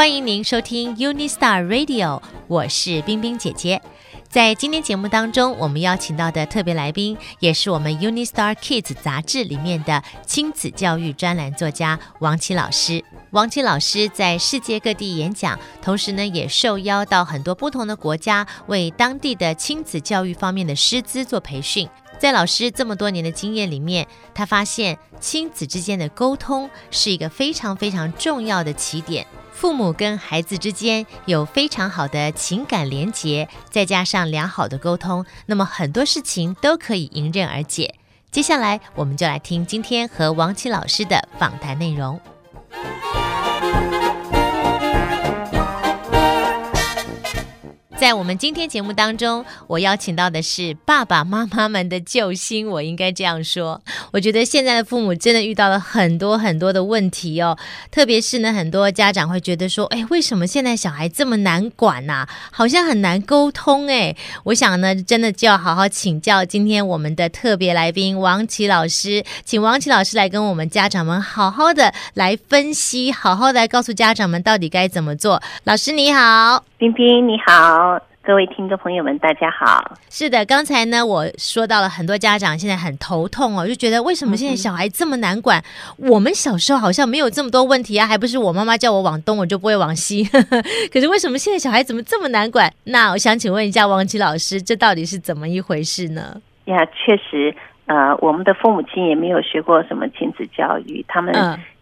欢迎您收听 UniStar Radio，我是冰冰姐姐。在今天节目当中，我们邀请到的特别来宾，也是我们 UniStar Kids 杂志里面的亲子教育专栏作家王琦老师。王琦老师在世界各地演讲，同时呢，也受邀到很多不同的国家，为当地的亲子教育方面的师资做培训。在老师这么多年的经验里面，他发现亲子之间的沟通是一个非常非常重要的起点。父母跟孩子之间有非常好的情感连结，再加上良好的沟通，那么很多事情都可以迎刃而解。接下来，我们就来听今天和王琦老师的访谈内容。在我们今天节目当中，我邀请到的是爸爸妈妈们的救星，我应该这样说。我觉得现在的父母真的遇到了很多很多的问题哦，特别是呢，很多家长会觉得说，哎，为什么现在小孩这么难管呐？好像很难沟通哎。我想呢，真的就要好好请教今天我们的特别来宾王琦老师，请王琦老师来跟我们家长们好好的来分析，好好的来告诉家长们到底该怎么做。老师你好。冰冰你好，各位听众朋友们，大家好。是的，刚才呢，我说到了很多家长现在很头痛哦，就觉得为什么现在小孩这么难管？嗯、我们小时候好像没有这么多问题啊，还不是我妈妈叫我往东，我就不会往西。可是为什么现在小孩怎么这么难管？那我想请问一下王琦老师，这到底是怎么一回事呢？呀，确实，呃，我们的父母亲也没有学过什么亲子教育，他们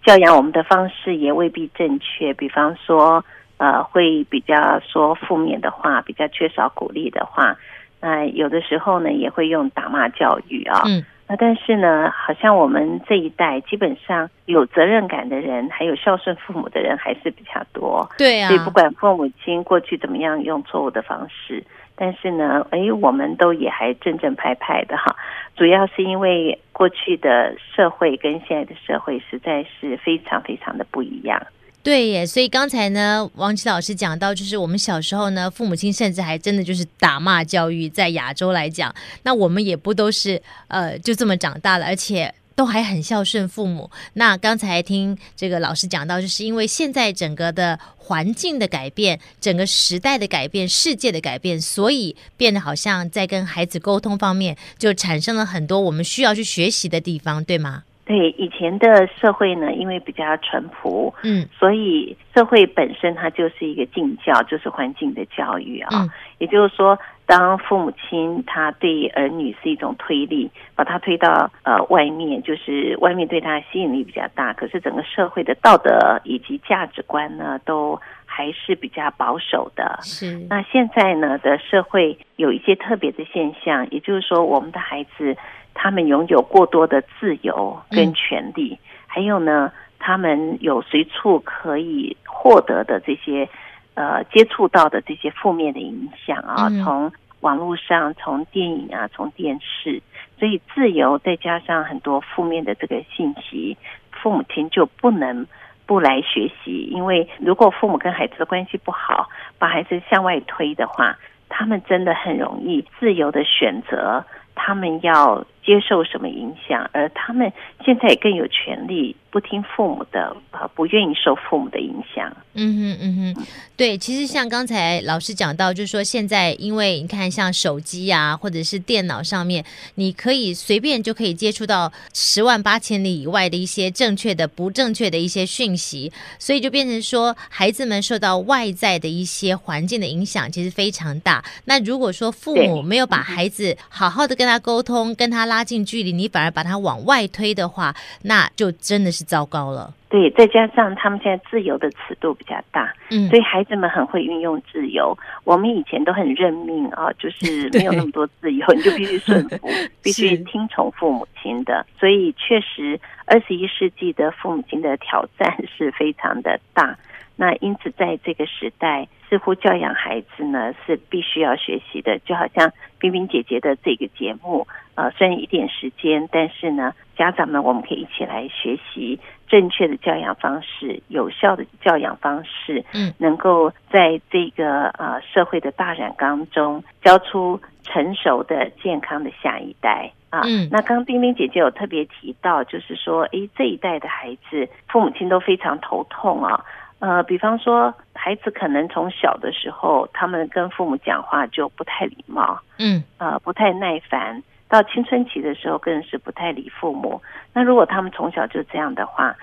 教养我们的方式也未必正确。比方说。呃，会比较说负面的话，比较缺少鼓励的话，那、呃、有的时候呢，也会用打骂教育啊。嗯。那但是呢，好像我们这一代基本上有责任感的人，还有孝顺父母的人还是比较多。对啊。所以不管父母亲过去怎么样用错误的方式，但是呢，哎，我们都也还正正派派的哈。主要是因为过去的社会跟现在的社会实在是非常非常的不一样。对耶，所以刚才呢，王琦老师讲到，就是我们小时候呢，父母亲甚至还真的就是打骂教育，在亚洲来讲，那我们也不都是呃就这么长大了，而且都还很孝顺父母。那刚才听这个老师讲到，就是因为现在整个的环境的改变，整个时代的改变，世界的改变，所以变得好像在跟孩子沟通方面，就产生了很多我们需要去学习的地方，对吗？对以前的社会呢，因为比较淳朴，嗯，所以社会本身它就是一个敬教，就是环境的教育啊。嗯，也就是说，当父母亲他对儿女是一种推力，把他推到呃外面，就是外面对他吸引力比较大。可是整个社会的道德以及价值观呢，都还是比较保守的。是。那现在呢的社会有一些特别的现象，也就是说，我们的孩子。他们拥有过多的自由跟权利，嗯、还有呢，他们有随处可以获得的这些呃接触到的这些负面的影响啊，嗯、从网络上，从电影啊，从电视，所以自由再加上很多负面的这个信息，父母亲就不能不来学习，因为如果父母跟孩子的关系不好，把孩子向外推的话，他们真的很容易自由的选择。他们要接受什么影响，而他们现在也更有权利不听父母的，呃，不愿意受父母的影响。嗯哼，嗯哼，对，其实像刚才老师讲到，就是说现在因为你看，像手机啊，或者是电脑上面，你可以随便就可以接触到十万八千里以外的一些正确的、不正确的一些讯息，所以就变成说，孩子们受到外在的一些环境的影响，其实非常大。那如果说父母没有把孩子好好的跟他沟通，跟他拉近距离，你反而把它往外推的话，那就真的是糟糕了。对，再加上他们现在自由的尺度比较大，嗯，所以孩子们很会运用自由。我们以前都很认命啊，就是没有那么多自由，你就必须顺服，必须听从父母亲的。所以确实，二十一世纪的父母亲的挑战是非常的大。那因此，在这个时代，似乎教养孩子呢是必须要学习的。就好像冰冰姐姐的这个节目，呃，虽然一点时间，但是呢，家长们我们可以一起来学习正确的教养方式，有效的教养方式，嗯，能够在这个呃社会的大染缸中，教出成熟的、健康的下一代啊。嗯，那刚刚冰冰姐姐有特别提到，就是说，诶，这一代的孩子，父母亲都非常头痛啊。呃，比方说，孩子可能从小的时候，他们跟父母讲话就不太礼貌，嗯，呃，不太耐烦，到青春期的时候更是不太理父母。那如果他们从小就这样的话，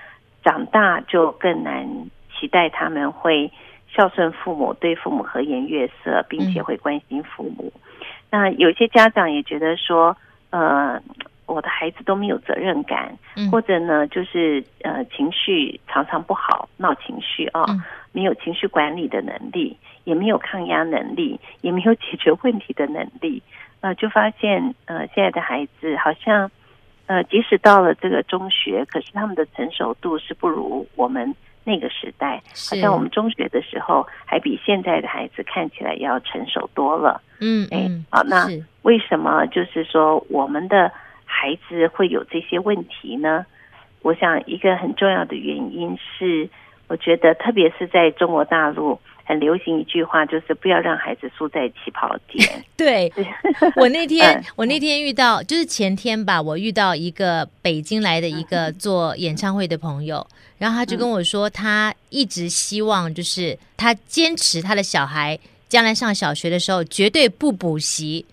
长大就更难期待他们会孝顺父母，对父母和颜悦色，并且会关心父母。嗯、那有些家长也觉得说，呃。我的孩子都没有责任感，嗯、或者呢，就是呃情绪常常不好，闹情绪啊，嗯、没有情绪管理的能力，也没有抗压能力，也没有解决问题的能力，呃，就发现呃现在的孩子好像呃即使到了这个中学，可是他们的成熟度是不如我们那个时代，好像我们中学的时候还比现在的孩子看起来要成熟多了。嗯，哎，好，那为什么就是说我们的孩子会有这些问题呢？我想一个很重要的原因是，我觉得特别是在中国大陆很流行一句话，就是不要让孩子输在起跑点。对，我那天我那天遇到，就是前天吧，我遇到一个北京来的一个做演唱会的朋友，然后他就跟我说，他一直希望就是他坚持他的小孩将来上小学的时候绝对不补习。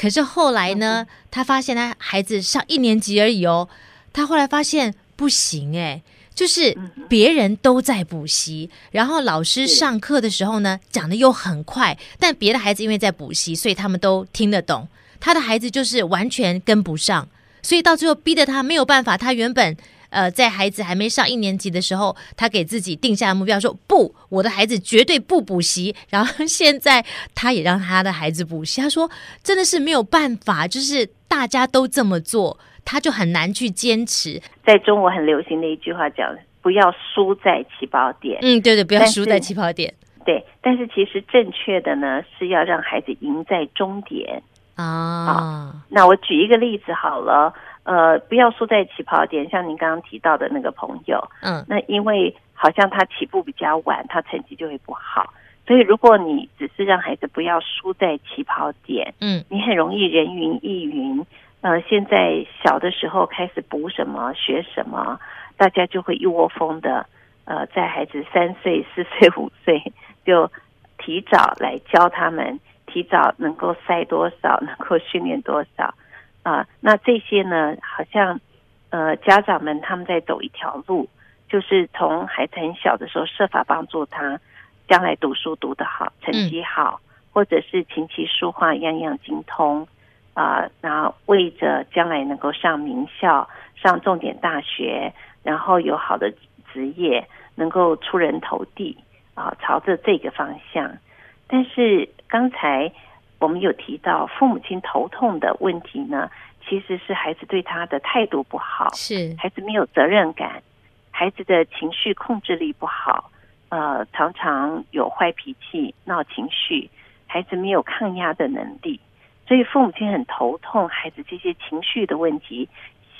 可是后来呢，他发现他孩子上一年级而已哦，他后来发现不行哎，就是别人都在补习，然后老师上课的时候呢讲的又很快，但别的孩子因为在补习，所以他们都听得懂，他的孩子就是完全跟不上，所以到最后逼得他没有办法，他原本。呃，在孩子还没上一年级的时候，他给自己定下的目标说：“不，我的孩子绝对不补习。”然后现在他也让他的孩子补习。他说：“真的是没有办法，就是大家都这么做，他就很难去坚持。”在中国很流行的一句话讲：“不要输在起跑点。”嗯，对对，不要输在起跑点。对，但是其实正确的呢，是要让孩子赢在终点啊。那我举一个例子好了。呃，不要输在起跑点，像您刚刚提到的那个朋友，嗯，那因为好像他起步比较晚，他成绩就会不好。所以如果你只是让孩子不要输在起跑点，嗯，你很容易人云亦云。呃，现在小的时候开始补什么学什么，大家就会一窝蜂的，呃，在孩子三岁、四岁、五岁就提早来教他们，提早能够塞多少，能够训练多少。啊，那这些呢，好像呃，家长们他们在走一条路，就是从孩子很小的时候设法帮助他将来读书读得好，成绩好，嗯、或者是琴棋书画样样精通啊，然后为着将来能够上名校、上重点大学，然后有好的职业，能够出人头地啊，朝着这个方向。但是刚才。我们有提到父母亲头痛的问题呢，其实是孩子对他的态度不好，是孩子没有责任感，孩子的情绪控制力不好，呃，常常有坏脾气、闹情绪，孩子没有抗压的能力，所以父母亲很头痛孩子这些情绪的问题、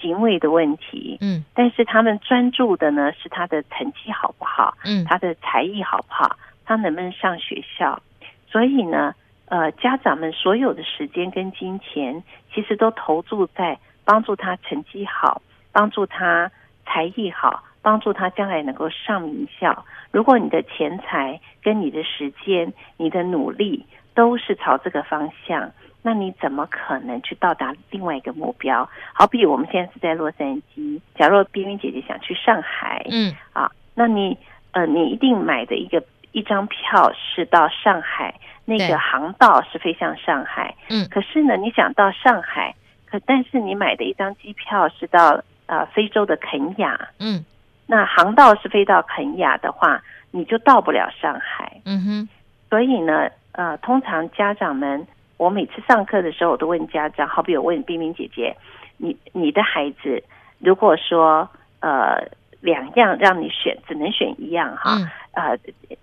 行为的问题。嗯，但是他们专注的呢是他的成绩好不好，嗯，他的才艺好不好，他能不能上学校，所以呢。呃，家长们所有的时间跟金钱，其实都投注在帮助他成绩好，帮助他才艺好，帮助他将来能够上名校。如果你的钱财跟你的时间、你的努力都是朝这个方向，那你怎么可能去到达另外一个目标？好比我们现在是在洛杉矶，假如冰冰姐姐想去上海，嗯，啊，那你呃，你一定买的一个一张票是到上海。那个航道是飞向上海，嗯，可是呢，你想到上海，可但是你买的一张机票是到呃非洲的肯雅，嗯，那航道是飞到肯雅的话，你就到不了上海，嗯哼，所以呢，呃，通常家长们，我每次上课的时候，我都问家长，好比我问冰冰姐姐，你你的孩子如果说呃两样让你选，只能选一样哈，嗯、呃，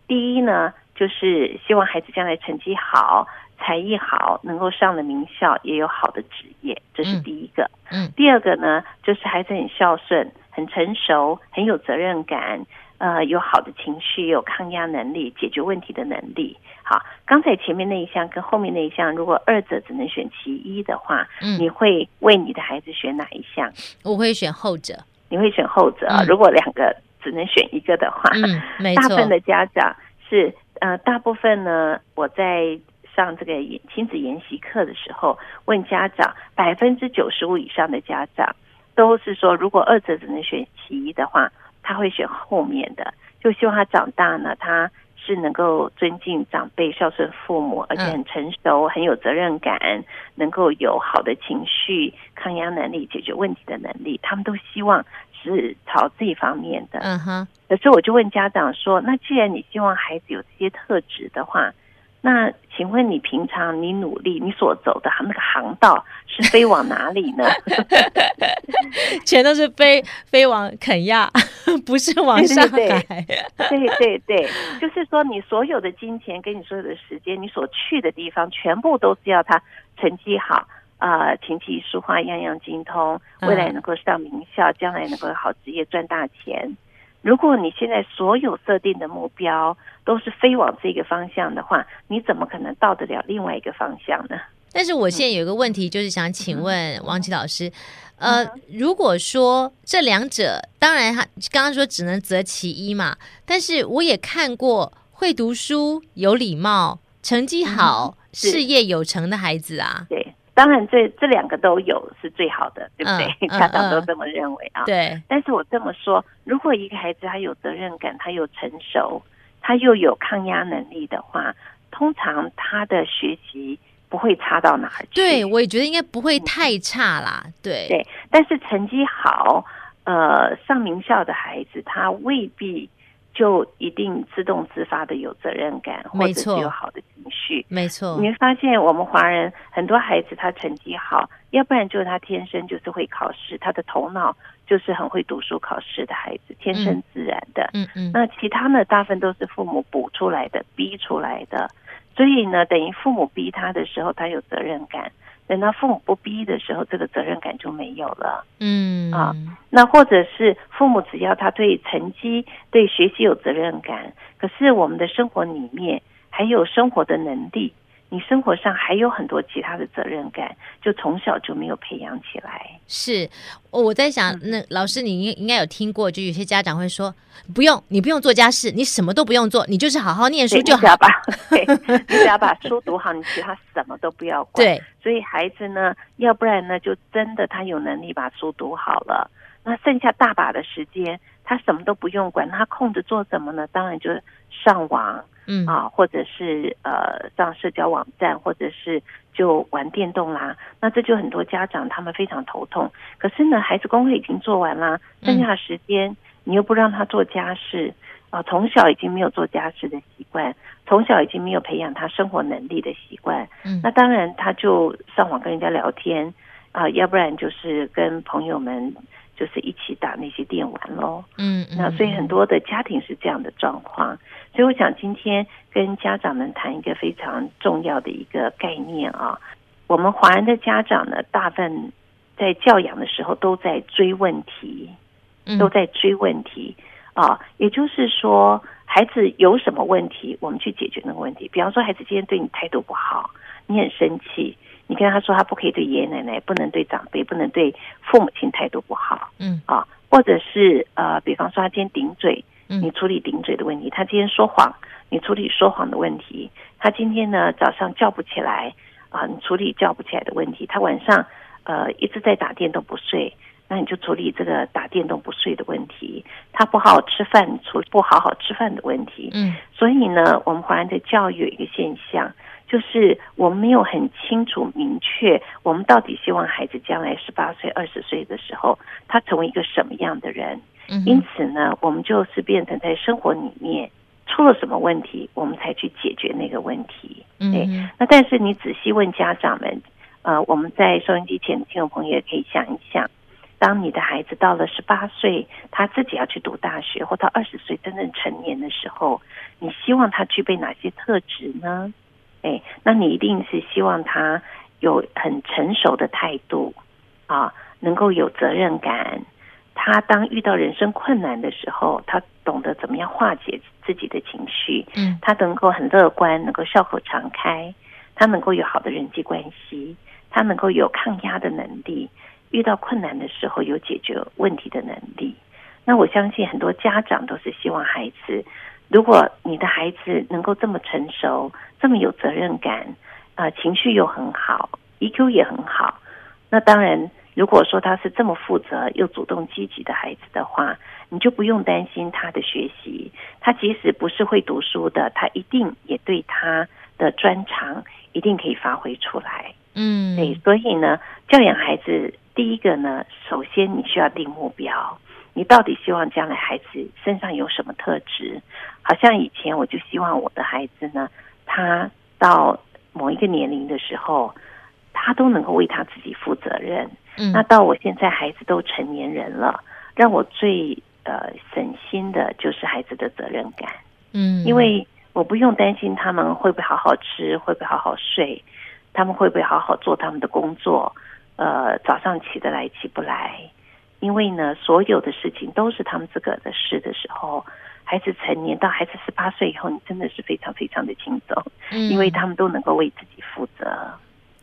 第一呢。就是希望孩子将来成绩好、才艺好，能够上了名校，也有好的职业，这是第一个。嗯，第二个呢，就是孩子很孝顺、很成熟、很有责任感，呃，有好的情绪，有抗压能力、解决问题的能力。好，刚才前面那一项跟后面那一项，如果二者只能选其一的话，嗯，你会为你的孩子选哪一项？我会选后者。你会选后者。嗯，如果两个。只能选一个的话，大部分的家长是呃，大部分呢，我在上这个亲子研习课的时候问家长，百分之九十五以上的家长都是说，如果二者只能选其一的话，他会选后面的，就希望他长大呢，他。是能够尊敬长辈、孝顺父母，而且很成熟、嗯、很有责任感，能够有好的情绪、抗压能力、解决问题的能力，他们都希望是朝这一方面的。嗯哼。可是我就问家长说：“那既然你希望孩子有这些特质的话，那请问你平常你努力你所走的那个航道是飞往哪里呢？” 全都是飞飞往肯亚。不是往上海，对对对，就是说你所有的金钱跟你所有的时间，你所去的地方，全部都是要他成绩好，呃，琴棋书画样样精通，未来能够上名校，将来能够有好职业赚大钱。如果你现在所有设定的目标都是飞往这个方向的话，你怎么可能到得了另外一个方向呢？但是我现在有一个问题，就是想请问王琦老师。呃，如果说这两者，当然他刚刚说只能择其一嘛，但是我也看过会读书、有礼貌、成绩好、嗯、事业有成的孩子啊。对，当然这这两个都有是最好的，对不对？嗯、家长都这么认为啊。对。但是我这么说，如果一个孩子他有责任感，他有成熟，他又有抗压能力的话，通常他的学习。不会差到哪儿去。对，我也觉得应该不会太差啦。嗯、对对，但是成绩好，呃，上名校的孩子，他未必就一定自动自发的有责任感，或者是有好的情绪。没错，你会发现我们华人很多孩子他成绩好，要不然就是他天生就是会考试，他的头脑就是很会读书考试的孩子，天生自然的。嗯嗯。那其他呢，大部分都是父母补出来的，逼出来的。所以呢，等于父母逼他的时候，他有责任感；等到父母不逼的时候，这个责任感就没有了。嗯啊，那或者是父母只要他对成绩、对学习有责任感，可是我们的生活里面还有生活的能力。你生活上还有很多其他的责任感，就从小就没有培养起来。是，我在想，那老师你应应该有听过，就有些家长会说，不用，你不用做家事，你什么都不用做，你就是好好念书就好。你只要把，对，你只要把书读好，你其他什么都不要管。对，所以孩子呢，要不然呢，就真的他有能力把书读好了，那剩下大把的时间，他什么都不用管，他空着做什么呢？当然就是上网。嗯啊，或者是呃上社交网站，或者是就玩电动啦，那这就很多家长他们非常头痛。可是呢，孩子功课已经做完啦，剩下的时间你又不让他做家事啊，从小已经没有做家事的习惯，从小已经没有培养他生活能力的习惯。嗯，那当然他就上网跟人家聊天啊，要不然就是跟朋友们。就是一起打那些电玩喽，嗯，嗯，那所以很多的家庭是这样的状况，所以我想今天跟家长们谈一个非常重要的一个概念啊，我们华人的家长呢，大部分在教养的时候都在追问题，都在追问题啊，也就是说，孩子有什么问题，我们去解决那个问题。比方说，孩子今天对你态度不好，你很生气。你跟他说，他不可以对爷爷奶奶，不能对长辈，不能对父母亲态度不好，嗯啊，或者是呃，比方说他今天顶嘴，你处理顶嘴的问题；他今天说谎，你处理说谎的问题；他今天呢早上叫不起来啊，你处理叫不起来的问题；他晚上呃一直在打电动不睡，那你就处理这个打电动不睡的问题；他不好好吃饭，你处理不好好吃饭的问题。嗯，所以呢，我们华人的教育有一个现象。就是我们没有很清楚明确，我们到底希望孩子将来十八岁、二十岁的时候，他成为一个什么样的人？嗯。因此呢，我们就是变成在生活里面出了什么问题，我们才去解决那个问题。嗯。那但是你仔细问家长们，呃，我们在收音机前的听众朋友也可以想一想，当你的孩子到了十八岁，他自己要去读大学，或到二十岁真正成年的时候，你希望他具备哪些特质呢？哎，那你一定是希望他有很成熟的态度啊，能够有责任感。他当遇到人生困难的时候，他懂得怎么样化解自己的情绪。嗯，他能够很乐观，能够笑口常开，他能够有好的人际关系，他能够有抗压的能力，遇到困难的时候有解决问题的能力。那我相信很多家长都是希望孩子，如果你的孩子能够这么成熟，这么有责任感，啊、呃，情绪又很好，EQ 也很好，那当然，如果说他是这么负责又主动积极的孩子的话，你就不用担心他的学习。他即使不是会读书的，他一定也对他的专长一定可以发挥出来。嗯，对，所以呢，教养孩子，第一个呢，首先你需要定目标。你到底希望将来孩子身上有什么特质？好像以前我就希望我的孩子呢，他到某一个年龄的时候，他都能够为他自己负责任。嗯，那到我现在孩子都成年人了，让我最呃省心的就是孩子的责任感。嗯，因为我不用担心他们会不会好好吃，会不会好好睡，他们会不会好好做他们的工作，呃，早上起得来起不来。因为呢，所有的事情都是他们自个儿的事的时候，孩子成年到孩子十八岁以后，你真的是非常非常的轻松，嗯，因为他们都能够为自己负责。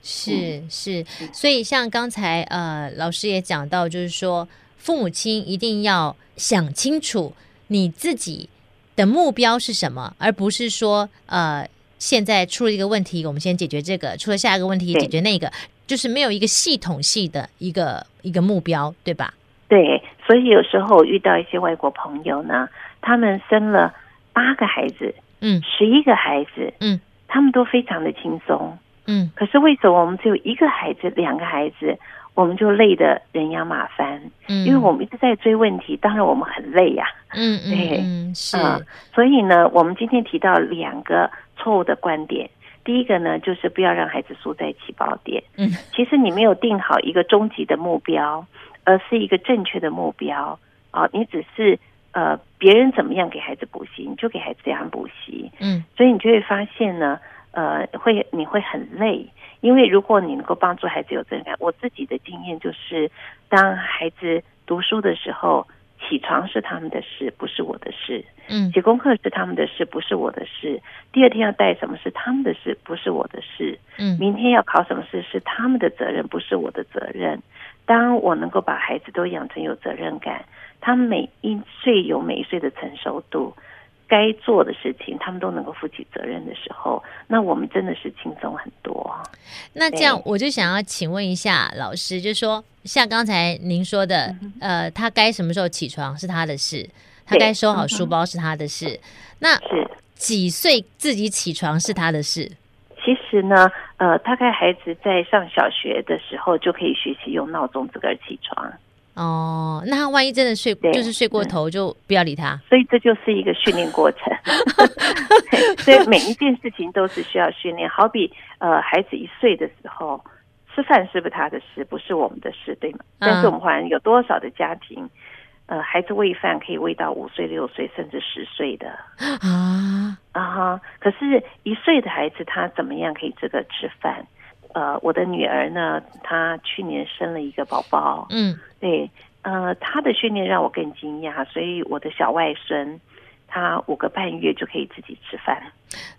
是是，所以像刚才呃老师也讲到，就是说父母亲一定要想清楚你自己的目标是什么，而不是说呃现在出了一个问题，我们先解决这个，出了下一个问题解决那个，就是没有一个系统性的一个一个目标，对吧？对，所以有时候遇到一些外国朋友呢，他们生了八个孩子，嗯，十一个孩子，嗯，他们都非常的轻松，嗯。可是为什么我们只有一个孩子、两个孩子，我们就累得人仰马翻？嗯，因为我们一直在追问题，当然我们很累呀，啊。嗯 对嗯，是，嗯。所以呢，我们今天提到两个错误的观点。第一个呢，就是不要让孩子输在起跑点。嗯，其实你没有定好一个终极的目标。而是一个正确的目标啊！你只是呃，别人怎么样给孩子补习，你就给孩子这样补习。嗯，所以你就会发现呢，呃，会你会很累，因为如果你能够帮助孩子有责任感，我自己的经验就是，当孩子读书的时候，起床是他们的事，不是我的事。嗯，写功课是他们的事，不是我的事。第二天要带什么是他们的事，不是我的事。嗯，明天要考什么事是他们的责任，不是我的责任。当我能够把孩子都养成有责任感，他们每一岁有每一岁的成熟度，该做的事情他们都能够负起责任的时候，那我们真的是轻松很多。那这样我就想要请问一下老师，就是说像刚才您说的，嗯、呃，他该什么时候起床是他的事，他该收好书包是他的事，那是几岁自己起床是他的事？其实呢，呃，大概孩子在上小学的时候就可以学习用闹钟自个儿起床。哦，那他万一真的睡，就是睡过头，就不要理他。所以这就是一个训练过程。所以每一件事情都是需要训练。好比呃，孩子一岁的时候，吃饭是不是他的事，不是我们的事，对吗？嗯、但是我们发现有多少的家庭，呃，孩子喂饭可以喂到五岁、六岁，甚至十岁的？啊。啊！可是，一岁的孩子他怎么样可以这个吃饭？呃，我的女儿呢，她去年生了一个宝宝，嗯，对，呃，她的训练让我更惊讶，所以我的小外孙，他五个半月就可以自己吃饭，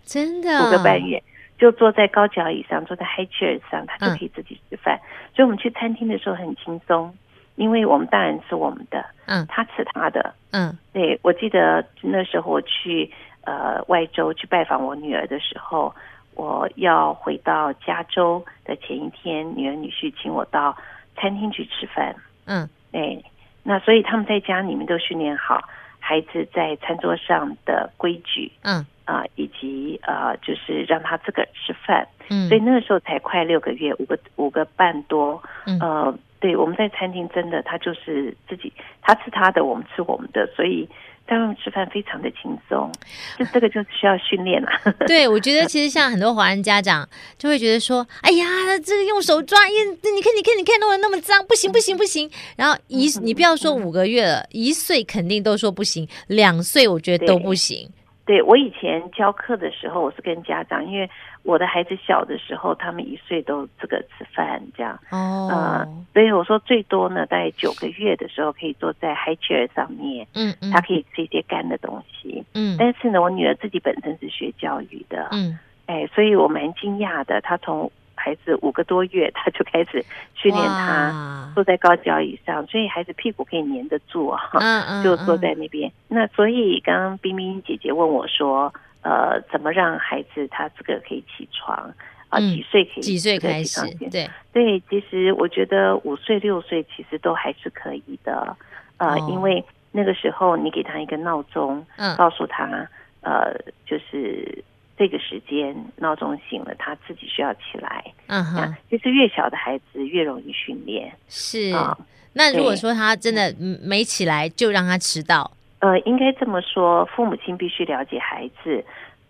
真的，五个半月就坐在高脚椅上，坐在 high chair 上，他就可以自己吃饭。嗯、所以我们去餐厅的时候很轻松。因为我们当然吃我们的，嗯，他吃他的，嗯，对，我记得那时候我去呃外州去拜访我女儿的时候，我要回到加州的前一天，女儿女婿请我到餐厅去吃饭，嗯，对，那所以他们在家里面都训练好孩子在餐桌上的规矩，嗯啊、呃，以及呃就是让他自个儿吃饭，嗯，所以那个时候才快六个月，五个五个半多，嗯、呃。对，我们在餐厅真的，他就是自己，他吃他的，我们吃我们的，所以在外面吃饭非常的轻松。就这个就是需要训练了。对，我觉得其实像很多华人家长就会觉得说，哎呀，这个用手抓，你你看，你看，你看，弄得那么脏，不行，不行，不行。然后一，你不要说五个月了，一岁肯定都说不行，两岁我觉得都不行。对，我以前教课的时候，我是跟家长，因为我的孩子小的时候，他们一岁都这个吃饭这样，哦，呃，所以我说最多呢，在九个月的时候可以坐在 high chair 上面，嗯嗯，他可以吃一些干的东西，嗯，但是呢，我女儿自己本身是学教育的，嗯，哎，所以我蛮惊讶的，她从孩子五个多月，他就开始训练他坐在高脚椅上，所以孩子屁股可以粘得住啊，嗯 嗯，就坐在那边。那所以刚刚冰冰姐姐问我说，呃，怎么让孩子他这个可以起床啊？几岁可以？几岁开始？对对，其实我觉得五岁六岁其实都还是可以的，呃，因为那个时候你给他一个闹钟，嗯，告诉他，呃，就是。这个时间闹钟醒了，他自己需要起来。嗯哼，就是越小的孩子越容易训练。是啊，那如果说他真的没起来，就让他迟到。呃，应该这么说，父母亲必须了解孩子。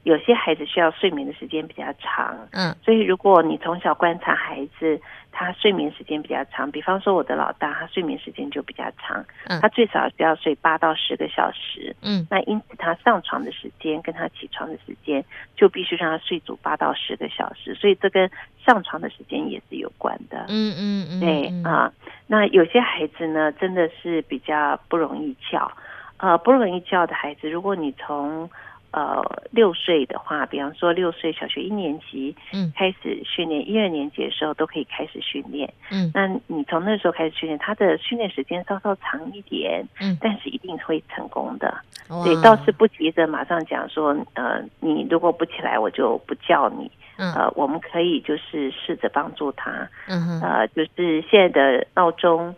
有些孩子需要睡眠的时间比较长，嗯，所以如果你从小观察孩子，他睡眠时间比较长，比方说我的老大，他睡眠时间就比较长，嗯，他最少需要睡八到十个小时，嗯，那因此他上床的时间跟他起床的时间就必须让他睡足八到十个小时，所以这跟上床的时间也是有关的，嗯嗯嗯，对啊，那有些孩子呢，真的是比较不容易叫，呃，不容易叫的孩子，如果你从呃，六岁的话，比方说六岁小学一年级，嗯，开始训练，一二年级的时候都可以开始训练，嗯，那你从那时候开始训练，他的训练时间稍稍长一点，嗯，但是一定会成功的，对，倒是不急着马上讲说，呃，你如果不起来，我就不叫你，嗯，呃，我们可以就是试着帮助他，嗯，呃，就是现在的闹钟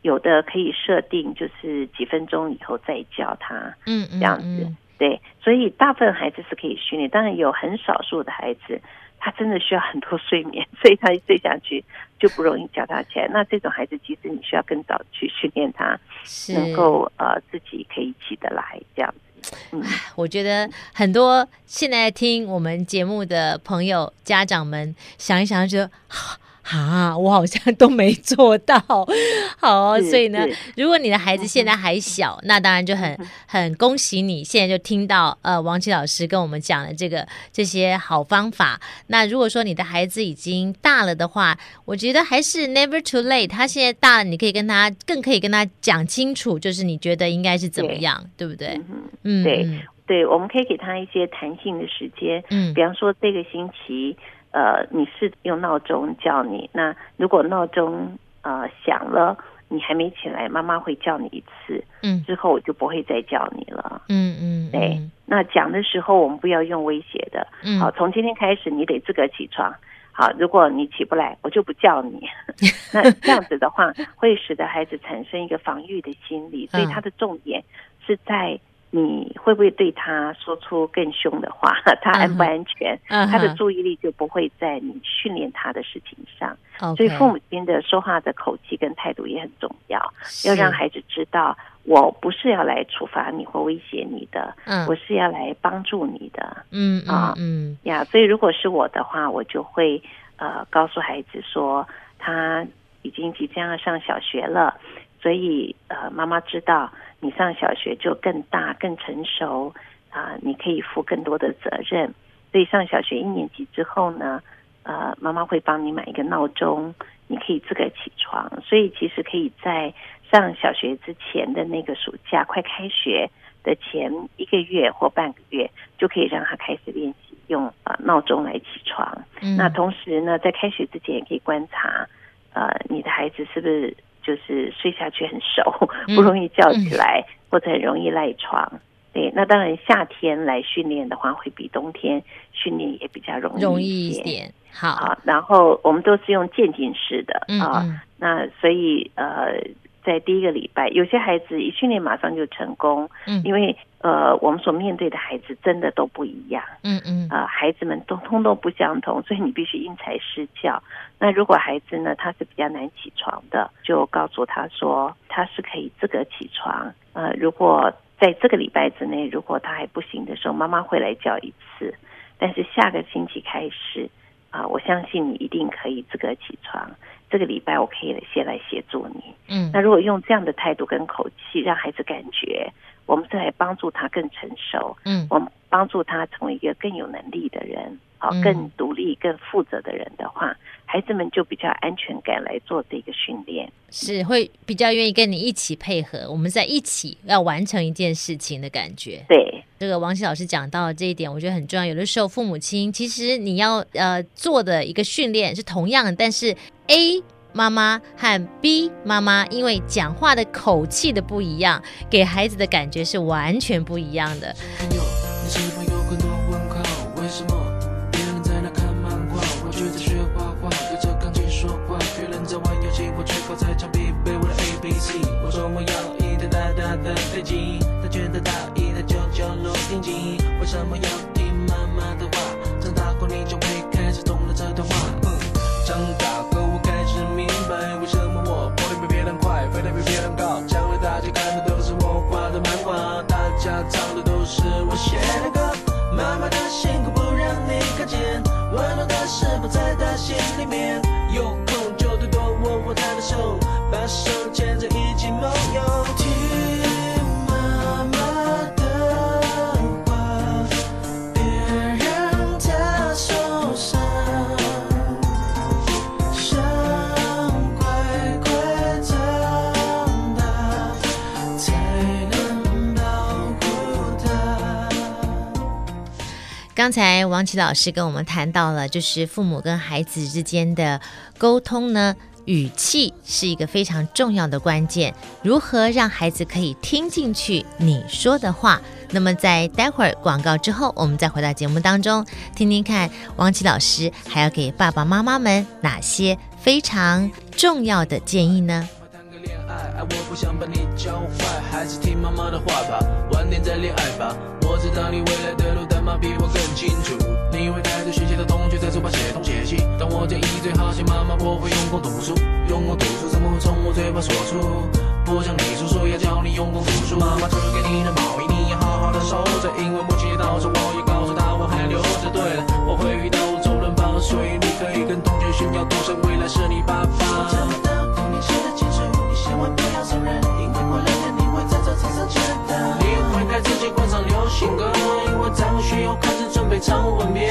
有的可以设定，就是几分钟以后再叫他，嗯，这样子。对，所以大部分孩子是可以训练，当然有很少数的孩子，他真的需要很多睡眠，所以他一睡下去就不容易叫他起来。那这种孩子，其实你需要更早去训练他，是能够呃自己可以起得来这样子。嗯，我觉得很多现在听我们节目的朋友、家长们想一想就，就啊，我好像 都没做到，好，所以呢，如果你的孩子现在还小，那当然就很很恭喜你，现在就听到呃王琦老师跟我们讲的这个这些好方法。那如果说你的孩子已经大了的话，我觉得还是 never too late。他现在大了，你可以跟他更可以跟他讲清楚，就是你觉得应该是怎么样，对，对不对？嗯，对对，我们可以给他一些弹性的时间，嗯，比方说这个星期。呃，你是用闹钟叫你。那如果闹钟呃响了，你还没起来，妈妈会叫你一次。嗯，之后我就不会再叫你了。嗯嗯，对。那讲的时候，我们不要用威胁的。嗯，好，从今天开始，你得自个起床。好，如果你起不来，我就不叫你。那这样子的话，会使得孩子产生一个防御的心理，所以他的重点是在。你会不会对他说出更凶的话？他安不安全？Uh huh. 他的注意力就不会在你训练他的事情上。所以父母亲的说话的口气跟态度也很重要，要让孩子知道，我不是要来处罚你或威胁你的，uh. 我是要来帮助你的。嗯啊嗯呀，所以如果是我的话，我就会呃告诉孩子说，他已经即将要上小学了，所以呃妈妈知道。你上小学就更大、更成熟啊，你可以负更多的责任。所以上小学一年级之后呢，呃，妈妈会帮你买一个闹钟，你可以自个起床。所以其实可以在上小学之前的那个暑假，快开学的前一个月或半个月，就可以让他开始练习用呃闹钟来起床。嗯。那同时呢，在开学之前也可以观察，呃，你的孩子是不是。就是睡下去很熟，不容易叫起来，或者很容易赖床。对，那当然夏天来训练的话，会比冬天训练也比较容易容易一点。好，好，然后我们都是用渐进式的啊、那所以呃。在第一个礼拜，有些孩子一训练马上就成功，嗯，因为呃，我们所面对的孩子真的都不一样，嗯嗯，呃，孩子们都通通不相同，所以你必须因材施教。那如果孩子呢，他是比较难起床的，就告诉他说他是可以自个起床。呃，如果在这个礼拜之内，如果他还不行的时候，妈妈会来叫一次。但是下个星期开始啊，呃，我相信你一定可以自个起床。这个礼拜我可以先来协助你。嗯，那如果用这样的态度跟口气，让孩子感觉我们是来帮助他更成熟，嗯，我们帮助他成为一个更有能力的人，好，更独立、更负责的人的话，孩子们就比较安全感来做这个训练，是会比较愿意跟你一起配合，我们在一起要完成一件事情的感觉。对。这个王琦老师讲到这一点，我觉得很重要。有的时候父母亲其实你要呃做的一个训练是同样的，但是 A 妈妈和 B 妈妈因为讲话的口气的不一样，给孩子的感觉是完全不一样的。为什么要听妈妈的话？长大后你就会开始懂了这段话。嗯，长大后我开始明白，为什么我跑得比别人快，飞得比别人高。将来大家看的都是我画的漫画，大家唱的都是我写的歌。妈妈的辛苦不让你看见，温暖的事不在她心里面。有空就多多握握她的手，把手牵着一起梦游。刚才王琦老师跟我们谈到了，就是父母跟孩子之间的沟通呢，语气是一个非常重要的关键。如何让孩子可以听进去你说的话？那么在待会儿广告之后，我们再回到节目当中，听听看王琦老师还要给爸爸妈妈们哪些非常重要的建议呢？我不想把你教坏，还是听妈妈的话吧，晚点再恋爱吧。我知道你未来的路，妈比我更清楚。你会带着学习的同学在书包写东写西，但我建议最好写妈妈，我会用功读书，用功读书怎么会从我嘴巴说出？不像你叔叔要教你用功读书。妈妈织给你的毛衣，你要好好的收着，因为母亲节到时我也告诉她我还留着。对了，我会遇到周润发，所以你可以跟同学炫耀，赌神未来是你爸爸。性格，因为情歌，因为张学友开始准备唱吻别。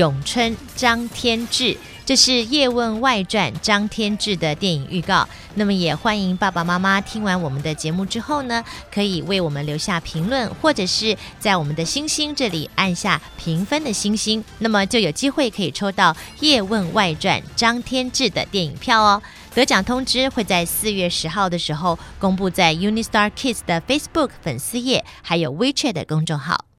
咏春张天志，这是《叶问外传》张天志的电影预告。那么也欢迎爸爸妈妈听完我们的节目之后呢，可以为我们留下评论，或者是在我们的星星这里按下评分的星星，那么就有机会可以抽到《叶问外传》张天志的电影票哦。得奖通知会在四月十号的时候公布在 UniStar Kids 的 Facebook 粉丝页，还有 WeChat 的公众号。